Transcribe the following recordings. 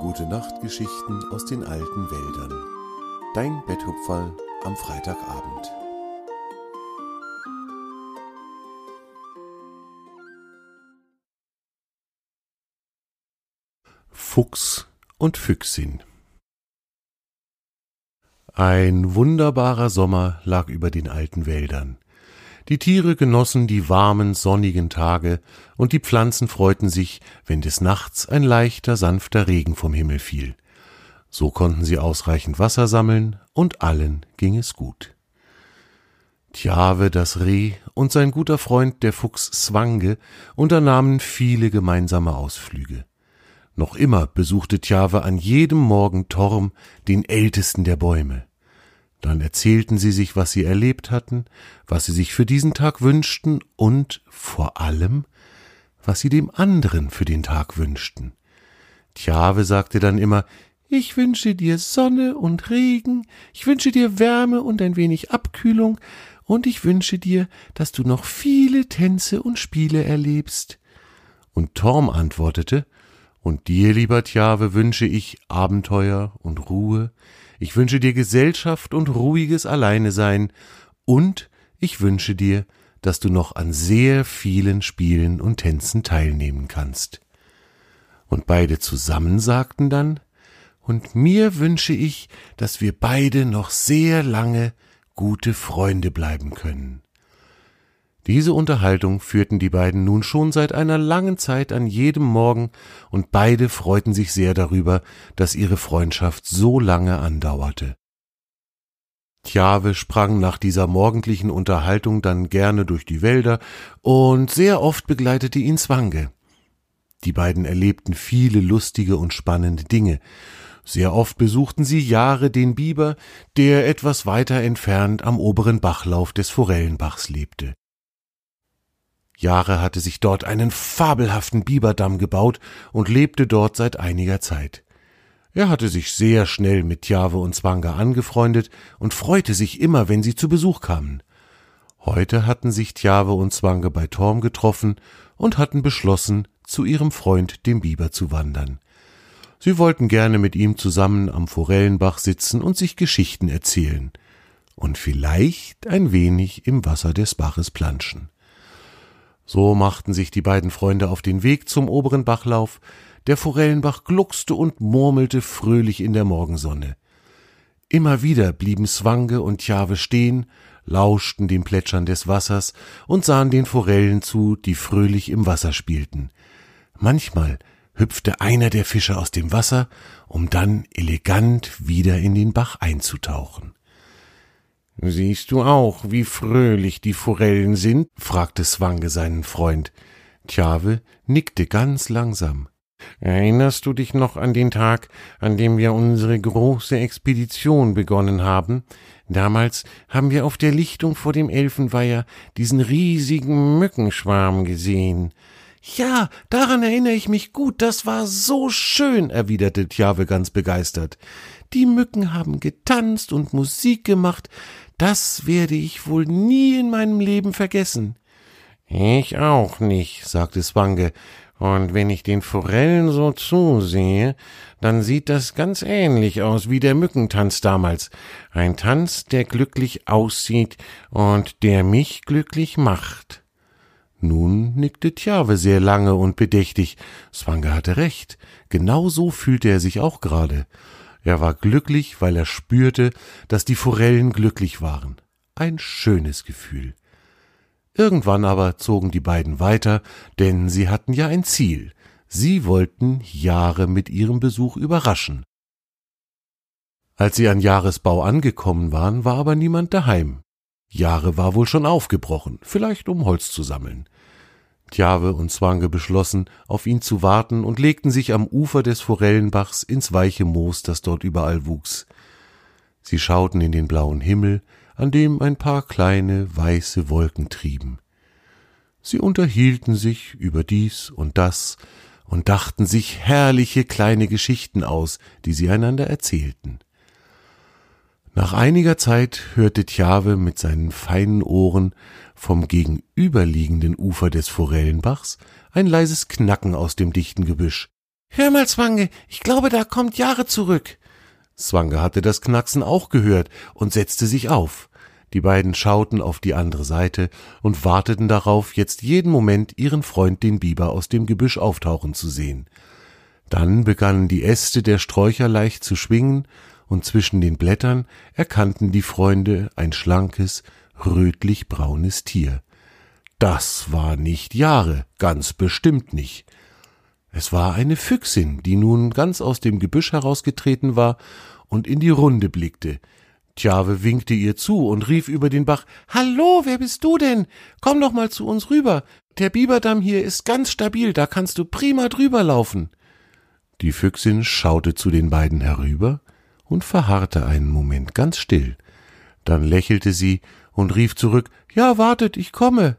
Gute Nachtgeschichten aus den alten Wäldern. Dein Betthupferl am Freitagabend. Fuchs und Füchsin Ein wunderbarer Sommer lag über den alten Wäldern. Die Tiere genossen die warmen, sonnigen Tage, und die Pflanzen freuten sich, wenn des Nachts ein leichter, sanfter Regen vom Himmel fiel. So konnten sie ausreichend Wasser sammeln, und allen ging es gut. Tjave, das Reh, und sein guter Freund, der Fuchs Zwange, unternahmen viele gemeinsame Ausflüge. Noch immer besuchte Tjave an jedem Morgen Torm, den ältesten der Bäume. Dann erzählten sie sich, was sie erlebt hatten, was sie sich für diesen Tag wünschten und vor allem, was sie dem anderen für den Tag wünschten. Tjave sagte dann immer, ich wünsche dir Sonne und Regen, ich wünsche dir Wärme und ein wenig Abkühlung, und ich wünsche dir, dass du noch viele Tänze und Spiele erlebst. Und Torm antwortete, und dir, lieber Tjave, wünsche ich Abenteuer und Ruhe, ich wünsche dir Gesellschaft und ruhiges Alleinesein, und ich wünsche dir, dass du noch an sehr vielen Spielen und Tänzen teilnehmen kannst. Und beide zusammen sagten dann, und mir wünsche ich, dass wir beide noch sehr lange gute Freunde bleiben können. Diese Unterhaltung führten die beiden nun schon seit einer langen Zeit an jedem Morgen, und beide freuten sich sehr darüber, dass ihre Freundschaft so lange andauerte. Tjave sprang nach dieser morgendlichen Unterhaltung dann gerne durch die Wälder, und sehr oft begleitete ihn Zwange. Die beiden erlebten viele lustige und spannende Dinge. Sehr oft besuchten sie Jahre den Biber, der etwas weiter entfernt am oberen Bachlauf des Forellenbachs lebte. Jahre hatte sich dort einen fabelhaften Biberdamm gebaut und lebte dort seit einiger Zeit. Er hatte sich sehr schnell mit Tjave und Zwanga angefreundet und freute sich immer, wenn sie zu Besuch kamen. Heute hatten sich Tjave und Zwange bei Torm getroffen und hatten beschlossen, zu ihrem Freund dem Biber zu wandern. Sie wollten gerne mit ihm zusammen am Forellenbach sitzen und sich Geschichten erzählen und vielleicht ein wenig im Wasser des Baches planschen. So machten sich die beiden Freunde auf den Weg zum oberen Bachlauf, der Forellenbach gluckste und murmelte fröhlich in der Morgensonne. Immer wieder blieben Swange und Tjave stehen, lauschten dem Plätschern des Wassers und sahen den Forellen zu, die fröhlich im Wasser spielten. Manchmal hüpfte einer der Fische aus dem Wasser, um dann elegant wieder in den Bach einzutauchen. Siehst du auch, wie fröhlich die Forellen sind? fragte Swange seinen Freund. Tjave nickte ganz langsam. Erinnerst du dich noch an den Tag, an dem wir unsere große Expedition begonnen haben? Damals haben wir auf der Lichtung vor dem Elfenweiher diesen riesigen Mückenschwarm gesehen. Ja, daran erinnere ich mich gut, das war so schön, erwiderte Tjave ganz begeistert. Die Mücken haben getanzt und Musik gemacht, das werde ich wohl nie in meinem Leben vergessen. Ich auch nicht, sagte Swange, und wenn ich den Forellen so zusehe, dann sieht das ganz ähnlich aus wie der Mückentanz damals. Ein Tanz, der glücklich aussieht und der mich glücklich macht. Nun nickte Tjave sehr lange und bedächtig. Swange hatte recht. Genau so fühlte er sich auch gerade. Er war glücklich, weil er spürte, dass die Forellen glücklich waren. Ein schönes Gefühl. Irgendwann aber zogen die beiden weiter, denn sie hatten ja ein Ziel. Sie wollten Jahre mit ihrem Besuch überraschen. Als sie an Jahresbau angekommen waren, war aber niemand daheim. Jahre war wohl schon aufgebrochen, vielleicht um Holz zu sammeln. Tjave und Zwange beschlossen, auf ihn zu warten und legten sich am Ufer des Forellenbachs ins weiche Moos, das dort überall wuchs. Sie schauten in den blauen Himmel, an dem ein paar kleine weiße Wolken trieben. Sie unterhielten sich über dies und das und dachten sich herrliche kleine Geschichten aus, die sie einander erzählten. Nach einiger Zeit hörte Tjave mit seinen feinen Ohren vom gegenüberliegenden Ufer des Forellenbachs ein leises Knacken aus dem dichten Gebüsch. Hör mal, Zwange, ich glaube, da kommt Jahre zurück. Zwange hatte das Knacksen auch gehört und setzte sich auf. Die beiden schauten auf die andere Seite und warteten darauf, jetzt jeden Moment ihren Freund den Biber aus dem Gebüsch auftauchen zu sehen. Dann begannen die Äste der Sträucher leicht zu schwingen, und zwischen den Blättern erkannten die Freunde ein schlankes, rötlich-braunes Tier. Das war nicht Jahre, ganz bestimmt nicht. Es war eine Füchsin, die nun ganz aus dem Gebüsch herausgetreten war und in die Runde blickte. Tjave winkte ihr zu und rief über den Bach Hallo, wer bist du denn? Komm doch mal zu uns rüber. Der Biberdamm hier ist ganz stabil, da kannst du prima drüber laufen. Die Füchsin schaute zu den beiden herüber und verharrte einen Moment ganz still. Dann lächelte sie und rief zurück Ja, wartet, ich komme.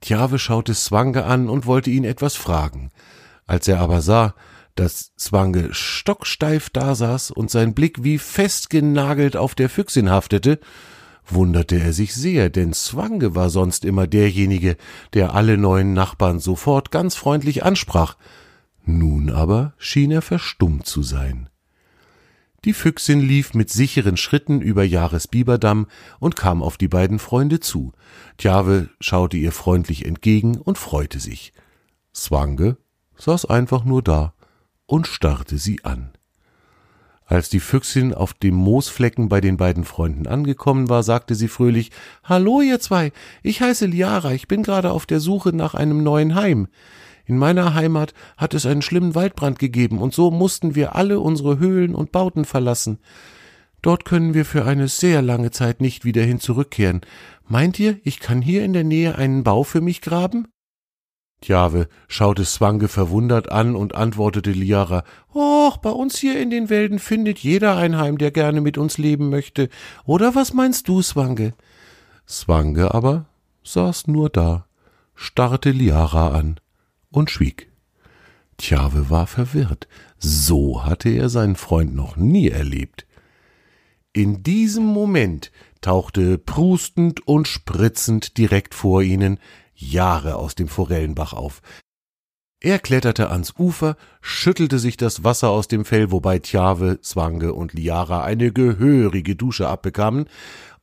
Tjave schaute Zwange an und wollte ihn etwas fragen. Als er aber sah, dass Zwange stocksteif dasaß und sein Blick wie festgenagelt auf der Füchsin haftete, wunderte er sich sehr, denn Zwange war sonst immer derjenige, der alle neuen Nachbarn sofort ganz freundlich ansprach. Nun aber schien er verstummt zu sein. Die Füchsin lief mit sicheren Schritten über Jahres Biberdamm und kam auf die beiden Freunde zu. Tjave schaute ihr freundlich entgegen und freute sich. Zwange saß einfach nur da und starrte sie an. Als die Füchsin auf dem Moosflecken bei den beiden Freunden angekommen war, sagte sie fröhlich Hallo, ihr zwei, ich heiße Liara, ich bin gerade auf der Suche nach einem neuen Heim. In meiner Heimat hat es einen schlimmen Waldbrand gegeben, und so mussten wir alle unsere Höhlen und Bauten verlassen. Dort können wir für eine sehr lange Zeit nicht wieder hin zurückkehren. Meint ihr, ich kann hier in der Nähe einen Bau für mich graben? Tjave schaute Swange verwundert an und antwortete Liara, Och, bei uns hier in den Wäldern findet jeder ein Heim, der gerne mit uns leben möchte. Oder was meinst du, Swange? Swange aber saß nur da, starrte Liara an und schwieg. Tjave war verwirrt. So hatte er seinen Freund noch nie erlebt. In diesem Moment tauchte prustend und spritzend direkt vor ihnen Jahre aus dem Forellenbach auf. Er kletterte ans Ufer, schüttelte sich das Wasser aus dem Fell, wobei Tjave, Zwange und Liara eine gehörige Dusche abbekamen,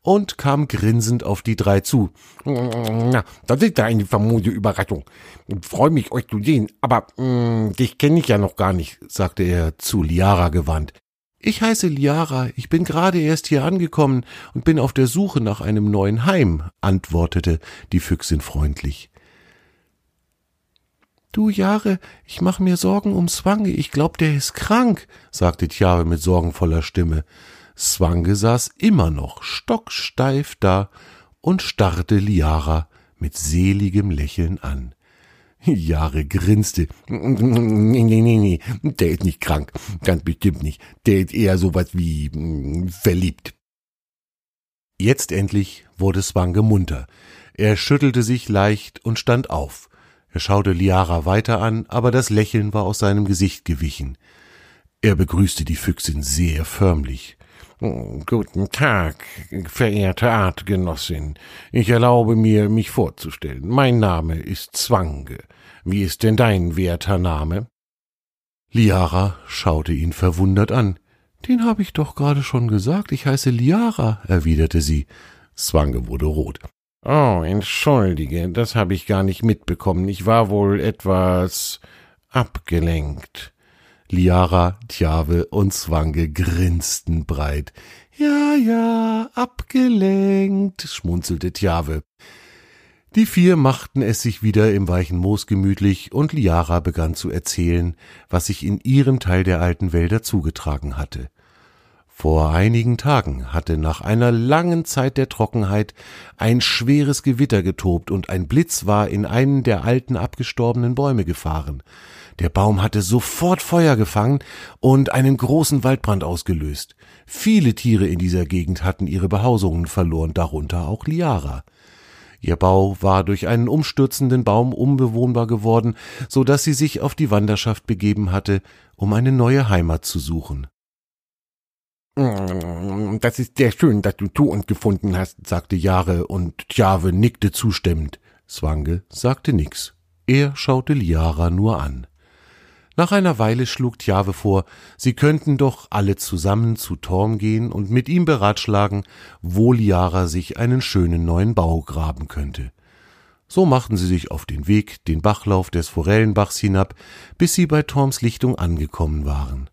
und kam grinsend auf die drei zu. Na, das ist ja eine famose Überraschung. Freue mich, euch zu sehen, aber mh, mm, dich kenne ich ja noch gar nicht, sagte er zu Liara gewandt. Ich heiße Liara, ich bin gerade erst hier angekommen und bin auf der Suche nach einem neuen Heim, antwortete die Füchsin freundlich. Du Jahre, ich mach mir Sorgen um Zwange, ich glaub, der ist krank, sagte Tjare mit sorgenvoller Stimme. Zwange saß immer noch stocksteif da und starrte Liara mit seligem Lächeln an. Jahre grinste. Nee, nee, nee, nee, der ist nicht krank. Ganz bestimmt nicht. Der ist eher sowas wie mm, verliebt. Jetzt endlich wurde Swange munter. Er schüttelte sich leicht und stand auf. Er schaute Liara weiter an, aber das Lächeln war aus seinem Gesicht gewichen. Er begrüßte die Füchsin sehr förmlich. Guten Tag, verehrte Artgenossin. Ich erlaube mir, mich vorzustellen. Mein Name ist Zwange. Wie ist denn dein werter Name? Liara schaute ihn verwundert an. Den habe ich doch gerade schon gesagt. Ich heiße Liara, erwiderte sie. Zwange wurde rot. Oh, entschuldige, das habe ich gar nicht mitbekommen. Ich war wohl etwas abgelenkt. Liara, Tjave und Zwange grinsten breit. Ja, ja, abgelenkt, schmunzelte Tjave. Die vier machten es sich wieder im weichen Moos gemütlich, und Liara begann zu erzählen, was sich in ihrem Teil der alten Wälder zugetragen hatte. Vor einigen Tagen hatte nach einer langen Zeit der Trockenheit ein schweres Gewitter getobt und ein Blitz war in einen der alten abgestorbenen Bäume gefahren. Der Baum hatte sofort Feuer gefangen und einen großen Waldbrand ausgelöst. Viele Tiere in dieser Gegend hatten ihre Behausungen verloren, darunter auch Liara. Ihr Bau war durch einen umstürzenden Baum unbewohnbar geworden, so dass sie sich auf die Wanderschaft begeben hatte, um eine neue Heimat zu suchen. Das ist sehr schön, dass du zu uns gefunden hast, sagte Jahre, und Tjave nickte zustimmend. Zwange sagte nix. Er schaute Liara nur an. Nach einer Weile schlug Tjave vor, sie könnten doch alle zusammen zu Torm gehen und mit ihm beratschlagen, wo Liara sich einen schönen neuen Bau graben könnte. So machten sie sich auf den Weg, den Bachlauf des Forellenbachs hinab, bis sie bei Torms Lichtung angekommen waren.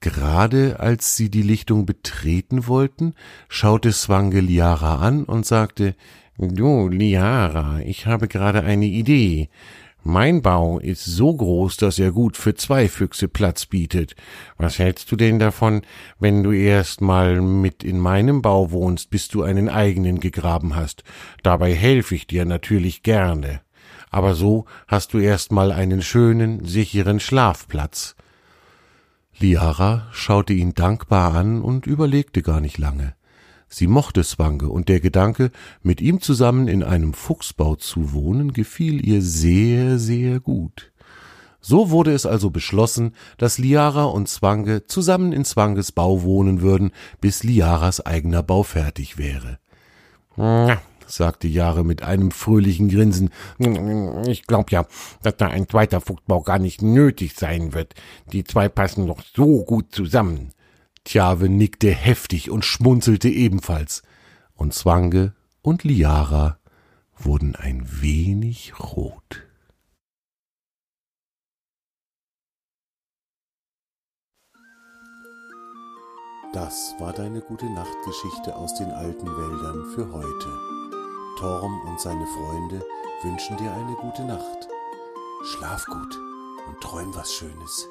Gerade als sie die Lichtung betreten wollten, schaute Swange Liara an und sagte, Du, Liara, ich habe gerade eine Idee. Mein Bau ist so groß, dass er gut für zwei Füchse Platz bietet. Was hältst du denn davon, wenn du erst mal mit in meinem Bau wohnst, bis du einen eigenen gegraben hast? Dabei helfe ich dir natürlich gerne. Aber so hast du erst mal einen schönen, sicheren Schlafplatz. Liara schaute ihn dankbar an und überlegte gar nicht lange. Sie mochte Swange, und der Gedanke, mit ihm zusammen in einem Fuchsbau zu wohnen, gefiel ihr sehr, sehr gut. So wurde es also beschlossen, dass Liara und Zwange zusammen in Zwanges Bau wohnen würden, bis Liaras eigener Bau fertig wäre. Na, sagte Jahre mit einem fröhlichen Grinsen. Ich glaub ja, dass da ein zweiter Fuchsbau gar nicht nötig sein wird. Die zwei passen doch so gut zusammen. Tjave nickte heftig und schmunzelte ebenfalls, und Zwange und Liara wurden ein wenig rot. Das war deine gute Nachtgeschichte aus den alten Wäldern für heute. Torm und seine Freunde wünschen dir eine gute Nacht. Schlaf gut und träum was Schönes.